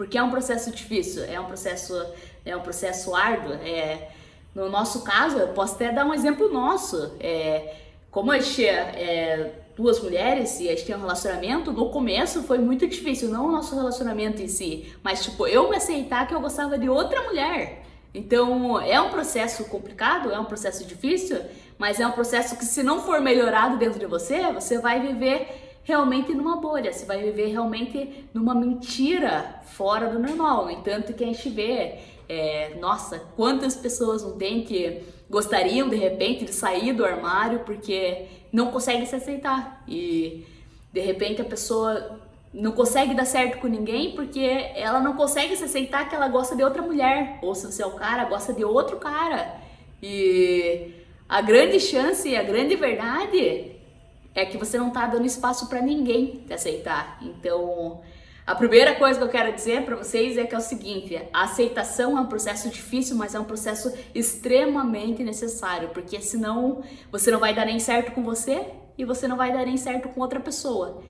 Porque é um processo difícil, é um processo, é um processo árduo. É, no nosso caso, eu posso até dar um exemplo nosso. É, como a gente é duas mulheres e a gente tem um relacionamento, no começo foi muito difícil, não o nosso relacionamento em si, mas tipo, eu me aceitar que eu gostava de outra mulher. Então, é um processo complicado, é um processo difícil, mas é um processo que se não for melhorado dentro de você, você vai viver realmente numa bolha, você vai viver realmente numa mentira fora do normal. No entanto, que a gente vê, é, nossa, quantas pessoas não tem que gostariam de repente de sair do armário porque não conseguem se aceitar. E de repente a pessoa não consegue dar certo com ninguém porque ela não consegue se aceitar que ela gosta de outra mulher. Ou se você é o cara gosta de outro cara. E a grande chance a grande verdade é que você não tá dando espaço para ninguém te aceitar então a primeira coisa que eu quero dizer para vocês é que é o seguinte: a aceitação é um processo difícil, mas é um processo extremamente necessário, porque senão você não vai dar nem certo com você e você não vai dar nem certo com outra pessoa.